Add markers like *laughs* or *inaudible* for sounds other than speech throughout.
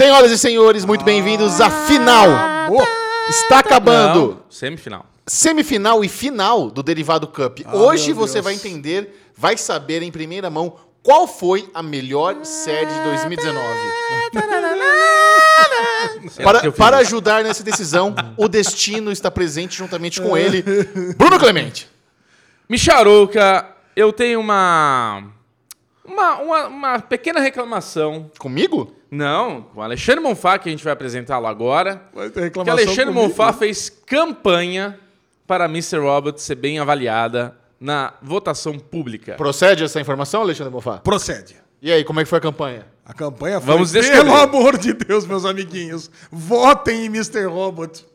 Senhoras e senhores, muito bem-vindos à final. Está acabando. Não, semifinal. Semifinal e final do Derivado Cup. Hoje você vai entender, vai saber em primeira mão qual foi a melhor série de 2019. *laughs* Para, para ajudar nessa decisão, o destino está presente juntamente com ele, Bruno Clemente. Micharuca, eu tenho uma, uma, uma, uma pequena reclamação. Comigo? Não, com o Alexandre Monfá, que a gente vai apresentá-lo agora. Vai ter Que reclamação Alexandre comigo. Monfá fez campanha para Mr. Robot ser bem avaliada na votação pública. Procede essa informação, Alexandre Bonfá? Procede. E aí, como é que foi a campanha? A campanha foi, Vamos pelo amor de Deus, meus amiguinhos, votem em Mr. Robot.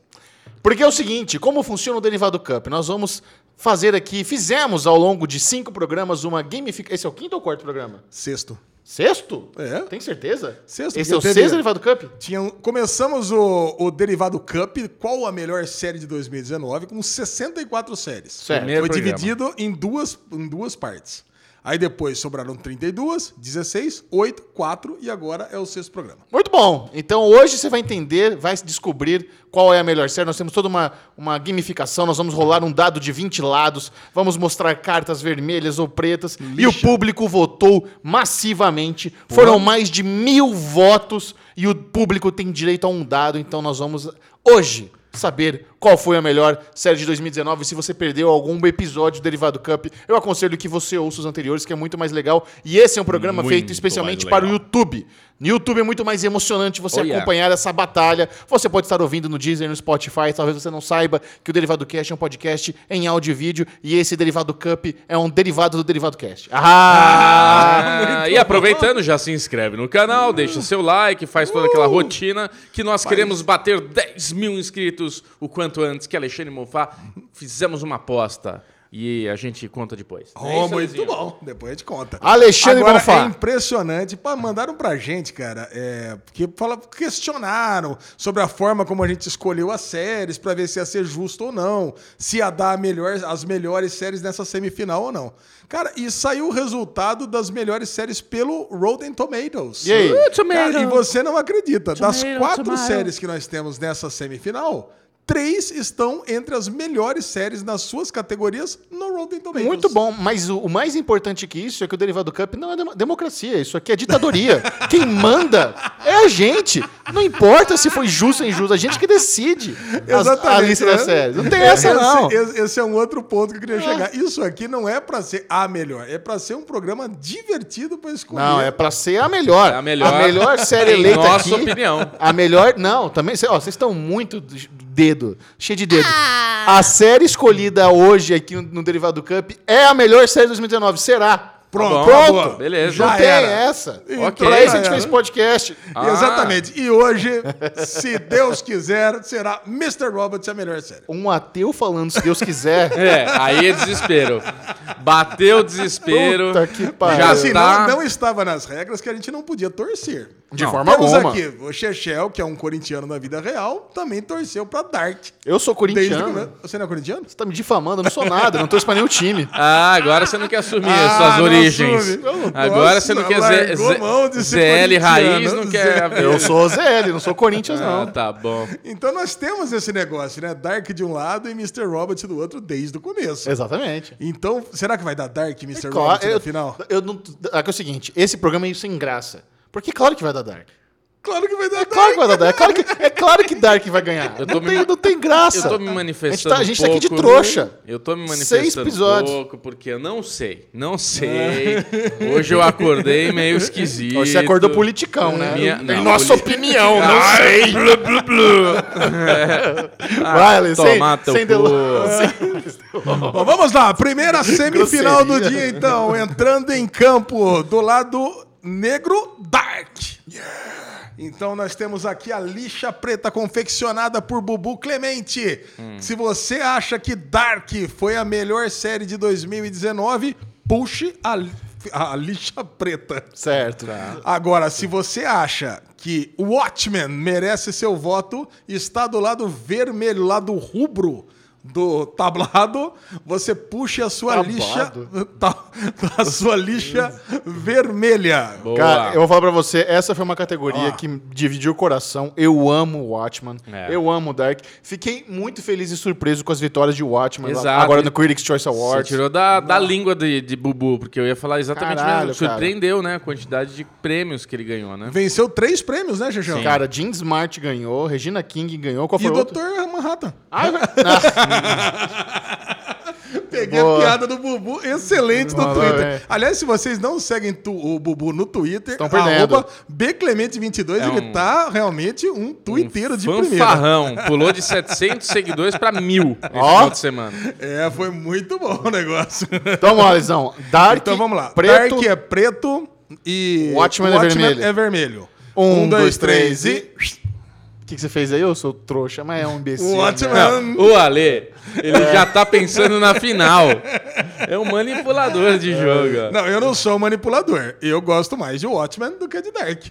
Porque é o seguinte, como funciona o Derivado Cup? Nós vamos fazer aqui, fizemos ao longo de cinco programas uma gamificação. Esse é o quinto ou quarto programa? Sexto. Sexto? É. Tem certeza? Sexto, Esse é o teve- sexto Derivado Cup? Tinha, começamos o, o Derivado Cup, qual a melhor série de 2019, com 64 séries. Certo. Foi programa. dividido em duas, em duas partes. Aí depois sobraram 32, 16, 8, 4 e agora é o sexto programa. Muito bom. Então hoje você vai entender, vai descobrir qual é a melhor série. Nós temos toda uma, uma gamificação, nós vamos rolar um dado de 20 lados, vamos mostrar cartas vermelhas ou pretas. E o público votou massivamente. Foram mais de mil votos e o público tem direito a um dado. Então nós vamos hoje saber qual foi a melhor série de 2019. Se você perdeu algum episódio do Derivado Cup, eu aconselho que você ouça os anteriores, que é muito mais legal. E esse é um programa Muito feito especialmente para o. YouTube. No YouTube é muito mais emocionante você Oh, yeah. acompanhar essa batalha. Você pode estar ouvindo no Deezer, no Spotify. Talvez você não saiba que o Derivado Cast é um podcast em áudio e vídeo. E esse Derivado Cup é um derivado do Derivado Cast. Ah! Ah, *laughs* e aproveitando, já se inscreve no canal, deixa seu like, faz toda Uh! aquela rotina que nós queremos bater 10 mil inscritos o quanto antes que Alexandre Monfá fizemos uma aposta e a gente conta depois. É Oh, isso, muito Alezinho? bom. Depois a gente conta. Alexandre Agora, Bonfá. é impressionante. Pá, mandaram pra gente, cara, é, porque fala, questionaram sobre a forma como a gente escolheu as séries pra ver se ia ser justo ou não, se ia dar melhor, as melhores séries nessa semifinal ou não. Cara, e saiu o resultado das melhores séries pelo Rotten Tomatoes. E aí? Uh, tomato. Cara, e você não acredita, das Tomato, quatro tomato. séries que nós temos nessa semifinal, três estão entre as melhores séries nas suas categorias no Rotten Tomatoes. Muito bom, mas o, o mais importante que isso é que o Derivado Cup não é demo- democracia, isso aqui é ditadoria. *laughs* Quem manda é a gente. Não importa se foi justo ou injusto, a gente que decide as- a lista das é. séries. Não tem essa, Esse- não. Esse, esse é um outro ponto que eu queria chegar. Isso aqui não é pra ser a melhor, é pra ser um programa divertido pra escolher. Não, é pra ser a melhor. É a melhor. série Em eleita nossa aqui. opinião. A melhor. Não, também. Ó, vocês estão muito de- dedo, cheio de dedo. A série escolhida hoje aqui no Derivado Cup é a melhor série de 2019. Será? Pronto, bom, Pronto. boa. Beleza. Não Já tem era. essa. Ok. Pra isso a gente fez podcast. Ah. Exatamente. E hoje, se Deus quiser, será Mr. Robots a melhor série. Um ateu falando, se Deus quiser. *laughs* É, aí é desespero. Bateu o desespero. Puta que pariu. Já assim, tá. não, não estava nas regras que a gente não podia torcer. De Não, forma Temos alguma. aqui o Chechel, que é um corintiano na vida real, também torceu pra Dark. Eu sou Desde corintiano. começo. Você não é corintiano? Você tá me difamando, eu não sou nada, eu não torço pra nenhum time. *laughs* Ah, agora você não quer assumir Ah, as suas não origens. Eu não Agora posso, você não quer Z- de ser ZL raiz, não quer. Eu sou ZL, não sou Corinthians, Ah, não. tá bom. Então nós temos esse negócio, né? Dark de um lado e Mr. Robot do outro desde o começo. Exatamente. Então, será que vai dar Dark e Mr. Eu, no final? eu não, é que é o seguinte, esse programa é sem graça. Porque claro que vai dar Dark. Claro que vai dar É claro que vai dar Dark. É claro que, é claro que Dark vai ganhar. Eu tô não, me tem, não tem graça. Eu tô me manifestando. A gente tá- a gente tá aqui de trouxa. Eu tô me Seis manifestando episódios. pouco, porque eu não sei. Não sei. Hoje eu acordei meio esquisito. Você acordou politicão, né? Minha- em não, nossa opinião, não sei. *laughs* Vai, Ale, sem, Tomar teu sem cu. *laughs* delongas. Bom, vamos lá, primeira semifinal do dia, então. Entrando em campo do lado negro, Dark. Então nós temos aqui a lixa preta confeccionada por Bubu Clemente. Se você acha que Dark foi a melhor série de 2019, puxe a, a lixa preta. Certo. Agora, se você acha que Watchmen merece seu voto, está do lado vermelho, lado rubro do tablado, você puxe a sua Tablado? lixa, ta- a sua lixa vermelha. Boa. Cara, eu vou falar pra você, essa foi uma categoria Ó. que dividiu o coração. Eu amo o Watchman. É. Eu amo o Dark. Fiquei muito feliz e surpreso com as vitórias de Watchman lá- agora no Critics' Choice Você Awards. tirou da, da língua de, de Bubu, porque eu ia falar exatamente Caralho, mesmo. Surpreendeu, né? A quantidade de prêmios que ele ganhou, né? Venceu três prêmios, né, Xexão? Cara, Jean Smart ganhou, Regina King ganhou. Qual E foi o o outro? Dr. Manhattan. Ah, *laughs* *laughs* Peguei Boa. a piada do Bubu, excelente no Boa, Twitter. é. Aliás, se vocês não seguem tu- o Bubu no Twitter, Estão arroba bclemente22, É ele um- tá realmente um twitteiro de primeira. Fanfarrão. Pulou de 700 seguidores pra mil *laughs* esse Ó. final de semana. É, foi muito bom o negócio. então vamos lá, Lisão. Dark, Então vamos lá. preto, Dark é preto e Watchmen é vermelho. é vermelho. Um, dois, três e... O que, que você fez aí? Eu sou trouxa, mas é um imbecil. O Watchmen... né? O Ale, ele já tá pensando na final. *laughs* É um manipulador de jogo. Não, eu não sou manipulador. Eu gosto mais de Watchmen do que de Dark.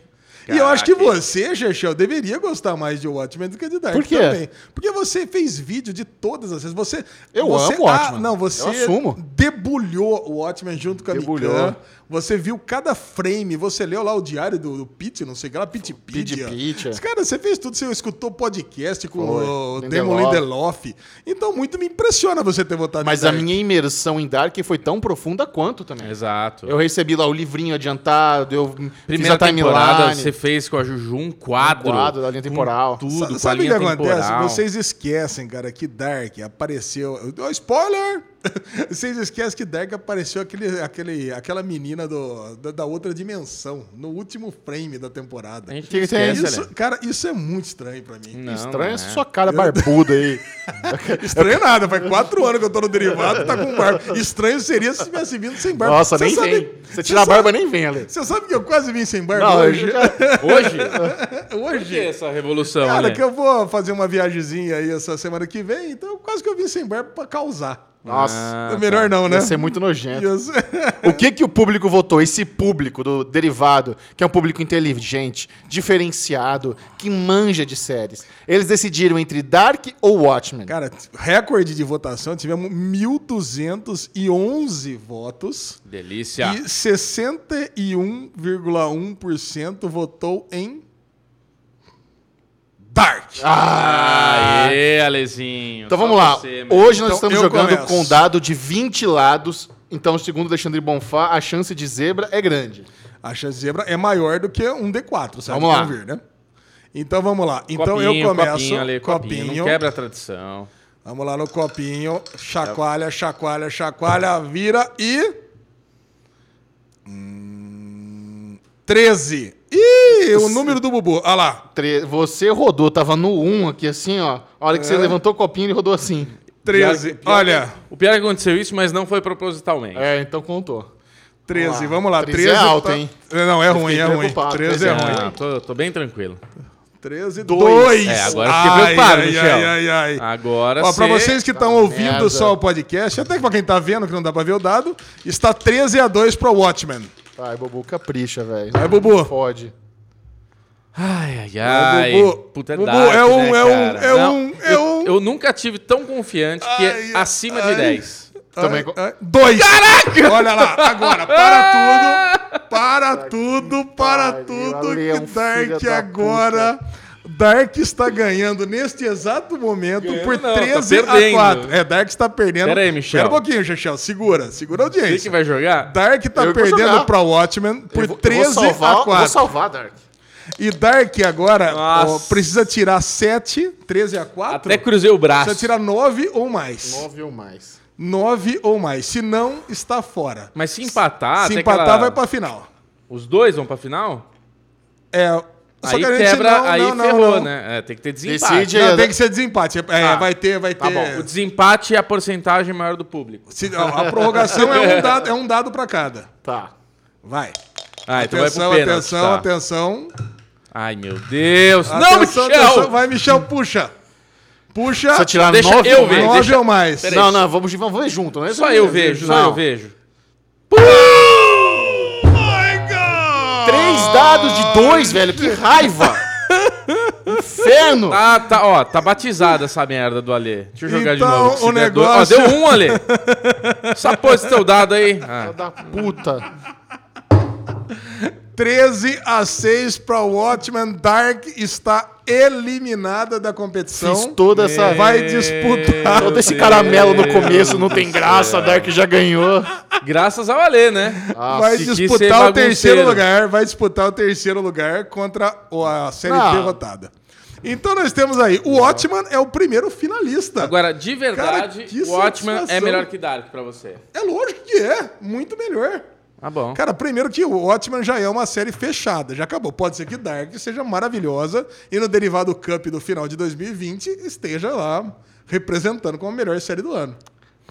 E eu acho que você, Chechel, deveria gostar mais de Watchmen do que de Dark Por quê? também. Porque você fez vídeo de todas as vezes. Você, Eu você, amo Watchmen. Ah, não, você Eu assumo. debulhou o Watchmen junto com a Debulhou. Mikan. Você viu cada frame. Você leu lá o diário do, do Pete, não sei o que lá. Pitpedia. Mas, Cara, você fez tudo. Você escutou podcast com Foi. o. Damon Lindelof. Então, muito me impressiona você ter votado Mas em a Dark. minha imersão em Dark foi tão profunda quanto também. Exato. Eu recebi lá o livrinho adiantado, eu Primeira fiz a temporada, timeline. você fez com a Juju um quadro. Um quadro da linha com temporal. Tudo, Sa- com a Sabe o que acontece? temporal. Vocês esquecem, cara, que Dark apareceu. Oh, spoiler! *laughs* Vocês esquecem que Dark apareceu aquele, aquele, aquela menina do, da, da outra dimensão, no último frame da temporada. A gente Que esquece, Isso, Ale. cara, isso é muito estranho pra mim. Não, Estranho não é. sua cara barbuda aí. *laughs* Estranho nada, faz quatro anos que eu tô no derivado e tá com barba. Estranho seria se tivesse vindo sem barba. Nossa, Você nem sabe- vem. Você tira a sabe- barba, nem vem, Ale. Você sabe que eu quase vim sem barba Não, eu hoje? já... *laughs* Hoje? Por hoje. que essa revolução, Cara, Ale? que eu vou fazer uma viagemzinha aí essa semana que vem, então quase que eu vim sem barba pra causar. Nossa, Ah, Melhor não, né? ia ser muito nojento. O que que o público votou? Esse público do derivado, que é um público inteligente, diferenciado, que manja de séries. Eles decidiram entre Dark ou Watchmen. Cara, recorde de votação, tivemos 1.211 votos Delícia. e 61,1% votou em Dark. Aê, Alezinho. Então vamos lá. você. Hoje nós Então, estamos jogando começo. com dado de 20 lados. Então, segundo Alexandre Bonfá, a chance de zebra é grande. A chance de zebra é maior do que um D4, sabe? Vamos lá. Ver, né? Então vamos lá. Então Copinho, eu começo. Copinho, Ale, copinho. copinho. Não quebra a tradição. Vamos lá no copinho. Chacoalha, chacoalha, chacoalha, vira e. Hum, 13. O número do Bubu. Olha lá. Tre- Você rodou, tava no 1 aqui assim, ó. A hora que É. você levantou o copinho, ele rodou assim. 13. Pior- pior- Olha, O pior é que aconteceu isso, mas não foi propositalmente. É, então contou. 13. Vamos lá. 13 13 é alto, tá- hein? Não, é ruim, é ruim. preocupado. 13 é Treze é ruim. Ah, tô, tô bem tranquilo. 13, Dois. 2. É, agora eu fiquei preocupado, ai, Michel. ai, ai, ai. Agora Ó, pra cê- vocês que estão Tá ouvindo merda. só o podcast, até pra quem tá vendo, que não dá pra ver o dado, está 13 a 2 pro Watchmen. Ai, Bobu, capricha, velho. Vai, Bubu. Pode. Ai, ai, ai. Bubu, Puta, é Bubu, dark, é um- né, é um- é Não, um- é eu, um- eu nunca tive tão confiante que Ai, é acima ai. de 10. Também Ai, ai, dois. Caraca! Olha lá, agora, para *laughs* tudo, para tudo, para tudo, que um Dark da agora... Dark está ganhando neste exato momento Ganhando por não, tá 13 a perdendo. 4. É, Dark está perdendo. Pera aí, Michel. Espera um pouquinho, Chechel. Segura, segura a Você audiência. que vai jogar? Dark tá Eu vou perdendo para Watchmen por Eu vou- eu 13 vou salvar, a Vou 4. salvar, Dark. E Dark agora ó, precisa tirar 7, 13 a 4. Até cruzei o braço. Precisa tirar 9 ou mais. 9 ou mais. 9 ou mais. Se não, está fora. Mas se empatar, Se empatar, aquela- vai pra final. Os dois vão pra final? É. só Aí que a gente quebra, não- aí não, não, ferrou, não. né? É, tem que ter desempate. Decide Não, tem que ser desempate. É, Tá. vai ter, vai ter. Tá bom. O desempate é a porcentagem maior do público. Se- a prorrogação é um *laughs* dado, é um dado para cada. Tá. Vai. Ah, então vai atenção, pro pênalti. atenção, tá. atenção. Ai, meu Deus. não, atenção, Michel! atenção. Vai, Michel, puxa. Puxa. Precisa tirar Deixa 9 eu ver, mais. 9 deixa- ou mais. Peraí. Não, não, vamos, vamos ver junto. Não é Só eu vejo, só Não. eu vejo. My God! Três dados de dois, velho. Que raiva. *laughs* inferno! Tá, tá, ó, tá batizada essa merda do Alê. Deixa eu jogar Então, de novo. o se negócio- Ó, deu um, Alê. *laughs* Só pôs esse teu dado aí. Ah. Da puta. 13 a 6 para Watchmen. Dark está eliminada da competição. Fiz toda essa. Vai disputar. Todo esse caramelo no começo não tem graça, Dark já ganhou. Graças ao Alê, né? vai quis ser disputar o terceiro lugar. Vai disputar o terceiro lugar contra o- a série Não. derrotada. Então nós temos aí. O Watchman é o primeiro finalista. Agora, de verdade, Cara, o Watchman é melhor que Dark pra você. É lógico que é. Muito melhor. Tá bom. Cara, primeiro que o Watchmen já é uma série fechada, já acabou. Pode ser que Dark seja maravilhosa e no Derivado Cup do final de 2020 esteja lá representando como a melhor série do ano.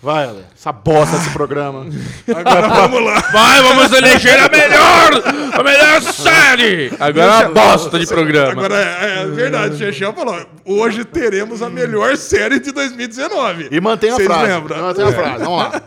Vai, Ale. Essa bosta desse programa. *laughs* Agora vamos lá. Vai, vamos eleger a melhor! A melhor série! Agora é uma bosta de programa. Agora é, é verdade, o Chechel falou: hoje teremos a melhor série de 2019. E mantém a Vocês frase. lembram? Mantém a frase. Vamos lá.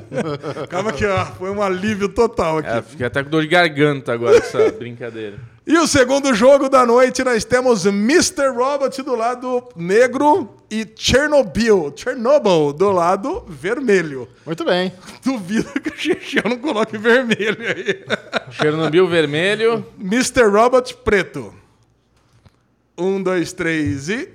*laughs* Calma aqui, ó. Foi um alívio total aqui. É, fiquei até com dor de garganta agora com essa brincadeira. E o segundo jogo da noite, nós temos Mr. Robot do lado negro e Chernobyl, Chernobyl do lado vermelho. Muito bem. *laughs* Duvido que o Chechel não coloque vermelho aí. Chernobyl vermelho. Mr. Robot preto. Um, dois, três e.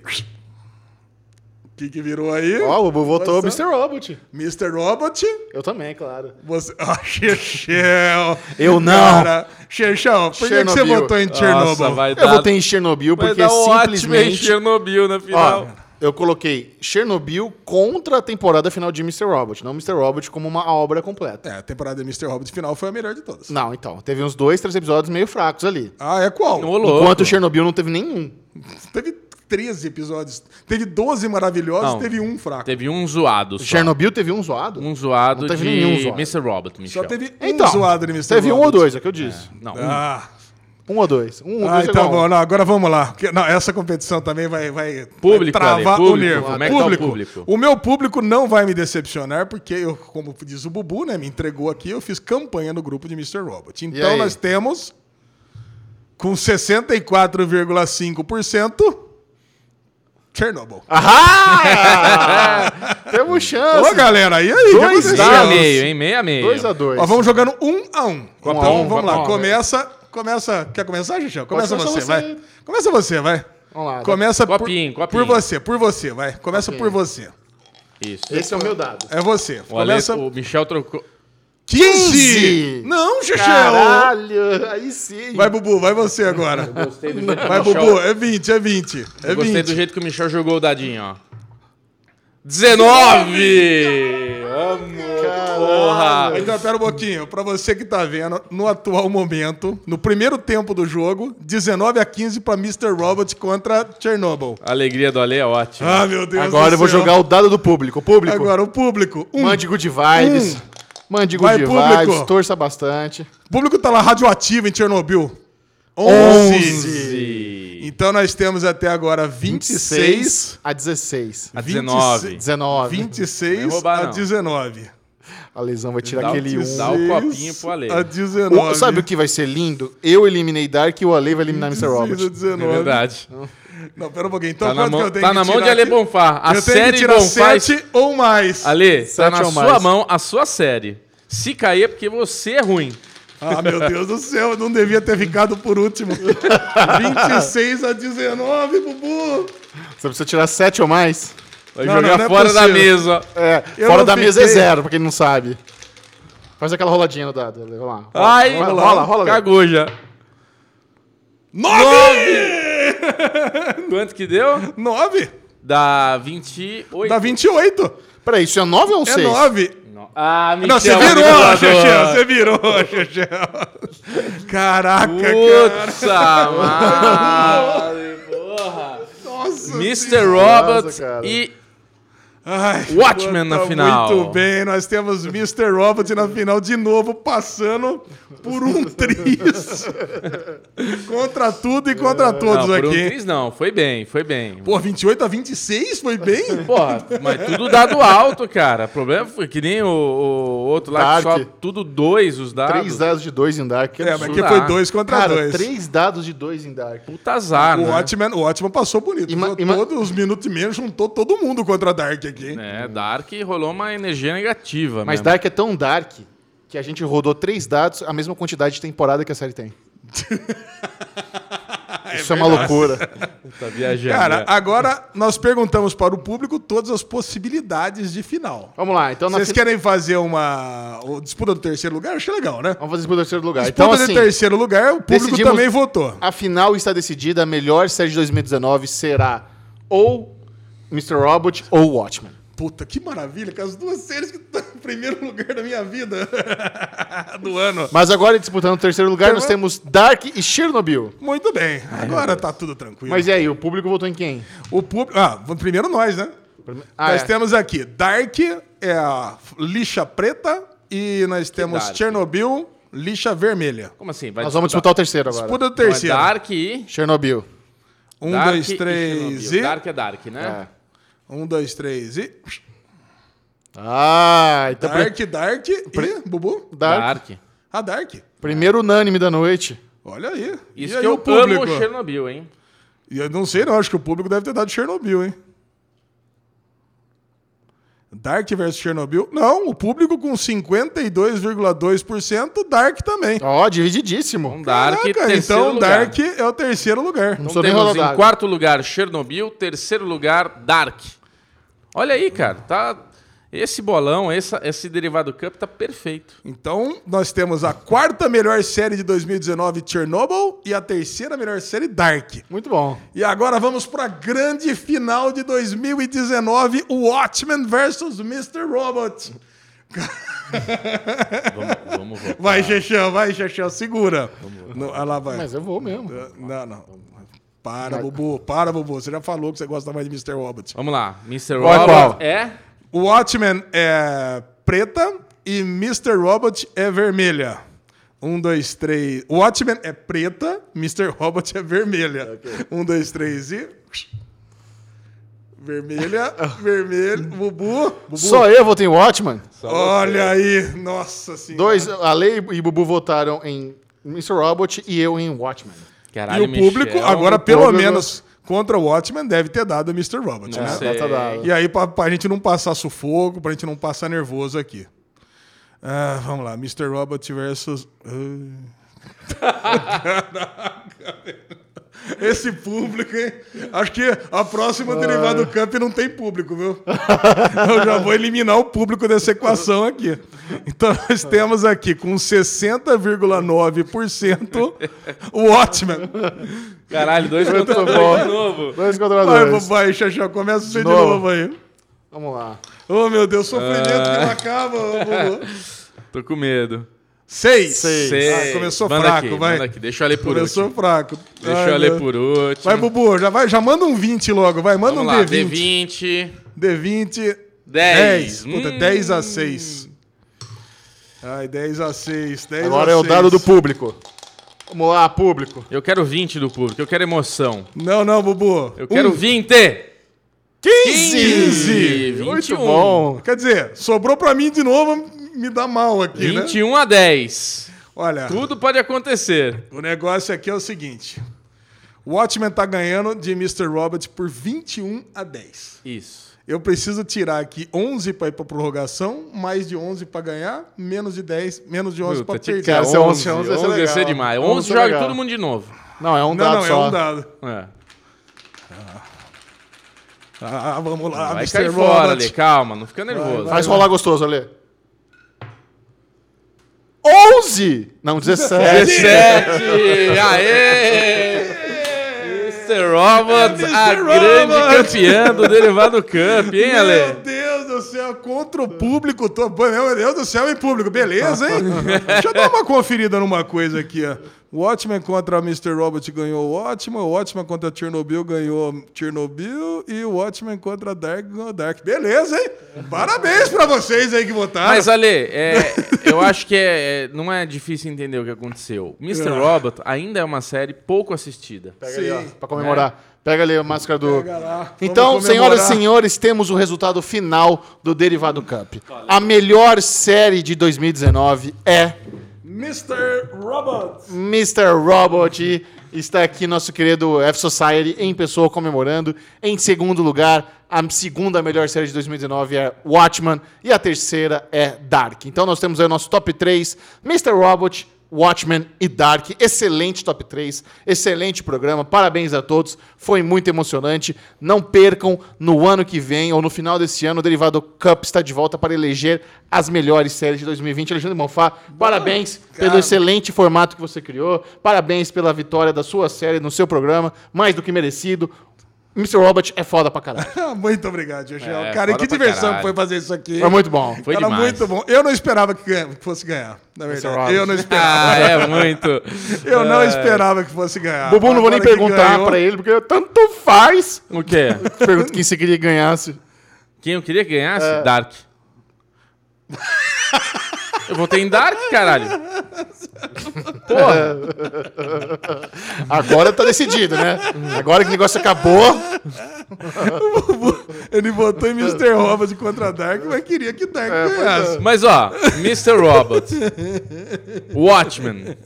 O que, que virou aí? Ó, o Bubu votou. Mr. Robot. Mr. Robot. Eu também, claro. Você. *laughs* Ah, Chechel. Eu não. Cara, Chechel, por que, que você votou em Chernobyl? Nossa, vai Eu dar, votei em Chernobyl vai porque dar um simplesmente. Chernobyl na Ó, final. Eu coloquei Chernobyl contra a temporada final de Mr. Robot, não Mr. Robot como uma obra completa. É, a temporada de Mr. Robot final foi a melhor de todas. Não, então. Teve uns dois, três episódios meio fracos ali. Ah, é qual? Louco. Enquanto o Chernobyl não teve nenhum. *laughs* Teve 13 episódios. Teve 12 maravilhosos, Não. teve um fraco. Teve um zoado só. Chernobyl teve um zoado? Um zoado Não teve de nenhum zoado. Mr. Robot, Michel. Só teve um Então, zoado de Mr. teve um ou Robot. dois, é o que eu disse. Não, um. Ah, Um ou dois. Um ou ah dois então igual. bom. Não, agora vamos lá. Porque, não, essa competição também vai, vai, Público, vai travar público. o nervo. Como é que tá o público? O meu público não vai me decepcionar, porque eu, como diz o Bubu, né, me entregou aqui, eu fiz campanha no grupo de Mr. Robot. Então nós temos, com 64,5%, Chernobyl. Ahá! *laughs* Temos chance. Ô, galera, e aí? Dois a meio, hein? Meia a meio. 2 a 2 Ó, vamos jogando um a um. Um a então um, vamos lá. Começa. Começa. Quer começar, Gichel? Começa você, você. vai. Começa você, vai. Vamos lá. Começa por, Copinho, copinho. por você, por você, vai. Começa Copinho. por você. Isso. Esse é o meu dado. É você. O, Ale, Começa. o Michel trocou. 15! 15! Não, Gichel! Caralho, aí sim. Vai, Bubu, vai você agora. Gostei do jeito que Vai, Michel... Bubu, é 20, é 20. É Eu gostei 20. do jeito que o Michel jogou o dadinho, ó. 19! Porra! Então, pera um pouquinho. Pra você que tá vendo, no atual momento, no primeiro tempo do jogo, 19 a 15 pra Mr. Robot contra Chernobyl. A alegria do Ale é ótima. Ah, meu Deus Agora do eu vou céu. jogar o dado do público. Público, Agora, o público. Um. mande good vibes. Um. Mande Vai, good público. vibes, torça bastante. O público tá lá radioativo em Chernobyl. 11. 11. Então nós temos até agora 26. 26 a 16. A 19. 19. 26 Não vai roubar, a não. 19. A lesão vai tirar Dá aquele tio, 1. dá o copinho pro Ale. A 19. O- sabe o que vai ser lindo? Eu eliminei Dark e o Ale vai eliminar Mr. 26 a Robot. 19. É verdade. Não, pera um pouquinho. Então Tá na quanto mão, que eu tenho tá que na mão de Ale? Bonfá. A eu tenho série que tirar Bonfá... 7 ou mais. Ale, tá na sua mais. mão a sua série. Se cair é porque você é ruim. Ah, meu Deus do céu, eu não devia ter ficado por último. *laughs* 26 a 19, Bubu. Você precisa tirar 7 ou mais? Vai Não, jogar não, não é fora da possível. mesa. É, Eu fora da mesa é fiquei. zero, pra quem não sabe. Faz aquela roladinha no dado. Vamos lá. Ai, rola, rola, rola, rola. Cagou já. 9! *laughs* Quanto que deu? 9? Dá 28. Dá 28. Peraí, isso é 9 ou É 6? 9. Não. Ah, Michel, Não, você virou, manipulador. Xexé. Você virou, Xexé. Caraca, cara. Putz, mano, porra. Nossa Mr. senhora. Robot Nossa, cara. e Ai, Watchmen na tá final. Muito bem, nós temos Mr. Robot na final de novo, passando por um *laughs* tris. contra tudo e contra todos não, por um aqui. triz não, foi bem, foi bem. Pô, 28 a 26 foi bem? *laughs* Porra, mas tudo dado alto, cara. O problema foi que nem o, o outro lá, só tudo dois os dados. Três dados de dois em Dark. É, mas que foi dois contra Cara, dois. três dados de dois em Dark. Puta azar, O né? Watchmen, o Watchmen passou bonito. Ima- ima- Todos os minutos e menos juntou todo mundo contra a Dark aqui. É, Dark rolou uma energia negativa Mas mesmo. Dark é tão Dark que a gente rodou três dados, a mesma quantidade de temporada que a série tem. *laughs* Isso é, uma loucura. *laughs* Tá viajando. Cara, né? agora nós perguntamos para o público todas as possibilidades de final. Vamos lá, então Vocês fin- querem fazer uma disputa do terceiro lugar? Achei legal, né? Vamos fazer pro terceiro lugar. Disputa Então, do assim, terceiro lugar, o público também votou. a final está decidida, a melhor série de 2019 será ou Mr. Robot ou Watchmen. Puta, que maravilha, com as duas séries que estão em primeiro lugar da minha vida *laughs* do ano. Mas agora, disputando o terceiro lugar, Então- nós temos Dark e Chernobyl. Muito bem, agora tá tudo tranquilo. Mas e aí, o público votou em quem? o público. Ah, primeiro nós, né? Ah, nós é. temos aqui Dark, é a lixa preta, e nós temos Dark? Chernobyl, lixa vermelha. Como assim? Vai Nós vamos disputar o terceiro agora. Disputa do Então é terceiro. Dark e... Chernobyl. Um, Dark dois, e três Chernobyl. e. Dark é Dark, né? É. Um, dois, três e. Ah, então Dark, Dark e. Bubu? Dark. Dark. A Dark. Primeiro unânime da noite. Olha aí. Isso e aí que eu o público? amo Chernobyl, hein? E eu não sei, não. Acho que o público deve ter dado Chernobyl, hein? Dark versus Chernobyl. Não, o público com 52,2%, Dark também. Ó, divididíssimo. Um Dark, Caraca, terceiro então lugar. Dark é o terceiro lugar. Não Então temos em quarto lugar Chernobyl, terceiro lugar Dark. Olha aí, cara, tá esse bolão, essa, esse derivado cup tá perfeito. Então, nós temos a quarta melhor série de 2019, Chernobyl, e a terceira melhor série, Dark. Muito bom. E agora vamos para a grande final de 2019, Watchmen versus Mr. Robot. Vamos, vamos. Vai, Xexão, vai, Xexão, segura. Não, lá vai. Mas eu vou mesmo. Não, não. Para, Bubu, para, Bubu. Você já falou que você gosta mais de Mr. Robot. Vamos lá, Mr. Robot é O Watchmen é preta e Mr. Robot é vermelha. Um, dois, três. O Watchmen é preta, Mr. Robot é vermelha. *laughs* Um, dois, três e. Vermelha, vermelho. *laughs* Bubu. Bubu. Só eu votei em Watchmen. Olha aí. Nossa senhora. Dois, a Lei e Bubu votaram em Mr. Robot e eu em Watchmen. E Caralho, o público, Michel, agora, o pelo público- menos, contra o Watchmen, deve ter dado o Mr. Robot, Não né? sei. E aí, pra, pra gente não passar sufoco, pra gente não passar nervoso aqui. Ah, vamos lá, Mr. Robot versus. Ah. *laughs* Esse público, hein? Acho que a próxima Derivado Cup não tem público, viu? *laughs* Eu já vou eliminar o público dessa equação aqui. Então nós temos aqui com 60,9% o Watchmen. Caralho, dois contra dois de novo. Dois contra Vai, dois. vai, Xaxá, começa você de novo. novo aí. Vamos lá. Oh, meu Deus, sofrimento que não acaba. ô, Bubu. *laughs* Tô com medo. Seis. Seis. Sei. Ah, começou Manda fraco, aqui, vai. Manda aqui. Deixa eu ler por Começou último. fraco. Deixa Ai, eu ler por último. Vai, Bubu, já, vai, já manda um 20 logo, vai. Manda Vamos um lá, D20. D20. D20. 10. 10. Puta, Hum. 10 a 6. Ai, 10 a 6. 10 Agora a é o 6. dado do público. Vamos lá, público. Eu quero 20 do público, eu quero emoção. Não, não, Bubu. Eu quero Um. 20! 15! 15! Muito 21. bom. Quer dizer, sobrou pra mim de novo, me dá mal aqui, né? 21 a 10. Olha, Tudo pode acontecer. o negócio aqui é o seguinte. O Watchmen tá ganhando de Mr. Robot por 21 a 10. Isso. Eu preciso tirar aqui 11 para ir para prorrogação, mais de 11 para ganhar, menos de 10, menos de 11 Puta, para perder. Cara, ser se é 11, 11, 11 ia ser 11 ia ser demais. 11 11 é joga legal. todo mundo de novo. Não, é um Não, dado não, só. é um dado. É. Ah, vamos lá, Vai Mr. cair fora. Ale. Calma, não fica nervoso. Faz rolar gostoso, Ale. 11! Não, 17. 17! *laughs* Aê! Mr. Robot, É, Mr. a Robot. grande campeã do Derivado *laughs* Cup, hein, Meu Ale? Deus do céu, contra o público. Tô... Pô, Meu Deus do céu, hein, público? Beleza, hein? *laughs* Deixa eu dar uma conferida numa coisa aqui, ó. O Watchmen contra Mr. Robot ganhou o Watchmen. O Watchmen contra Chernobyl ganhou Chernobyl. E o Watchmen contra Dark ganhou Dark. Beleza, hein? Parabéns pra vocês aí que votaram. Mas, Ale, é, *laughs* eu acho que é, é- não é difícil entender o que aconteceu. Mr. Ah. Robot ainda é uma série pouco assistida. Pega ali, ó, Sim. pra comemorar. Pega ali a máscara do. Pega lá. Então, senhoras e senhores, temos o resultado final do Derivado Cup. A melhor série de 2019 é Mr. Robot. Mr. Robot. Está aqui nosso querido F Society em pessoa comemorando. Em segundo lugar, a segunda melhor série de 2019 é Watchmen. E a terceira é Dark. Então nós temos aí o nosso top 3: Mr. Robot, Watchmen e Dark. Excelente top 3, excelente programa. Parabéns a todos. Foi muito emocionante. Não percam no ano que vem ou no final desse ano, o Derivado Cup está de volta para eleger as melhores séries de 2020. Alexandre Monfá, parabéns pelo cara. excelente formato que você criou. Parabéns pela vitória da sua série no seu programa, mais do que merecido. Mr. Robot é foda pra caralho. *laughs* Muito obrigado, Gigel. É, cara, e que diversão caralho. que foi fazer isso aqui. Foi muito bom. Foi Cara, demais. muito bom. Eu não esperava que, fosse ganhar, na verdade. Robot. Eu não esperava. Ah, é muito. *laughs* Eu não É. esperava que fosse ganhar. Bubu, não vou nem perguntar ganhou- pra ele, porque tanto faz. O quê? Pergunta quem você queria que ganhasse. Quem eu queria que ganhasse? É. Dark. *laughs* Eu votei em Dark, caralho. Porra. Agora tá decidido, né? Agora que o negócio acabou. Ele votou em Mr. Robot contra Dark, mas queria que Dark É, ganhasse. Mas ó, Mr. Robot, Watchmen,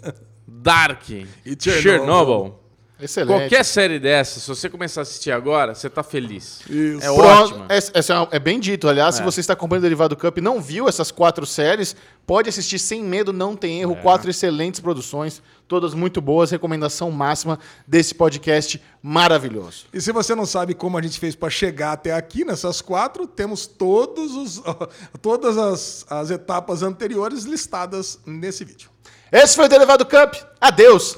Dark e Chernobyl. Chernobyl. Excelente. Qualquer série dessa, se você começar a assistir agora, você tá feliz. Isso. É ótimo. Essa- essa é uma- é bem dito. Aliás, se você está acompanhando o Derivado Cup e não viu essas quatro séries, pode assistir sem medo, não tem erro. Quatro excelentes produções, todas muito boas. Recomendação máxima desse podcast maravilhoso. E se você não sabe como a gente fez para chegar até aqui nessas quatro, temos todos os, *laughs* todas as, as etapas anteriores listadas nesse vídeo. Esse foi o Derivado Cup. Adeus.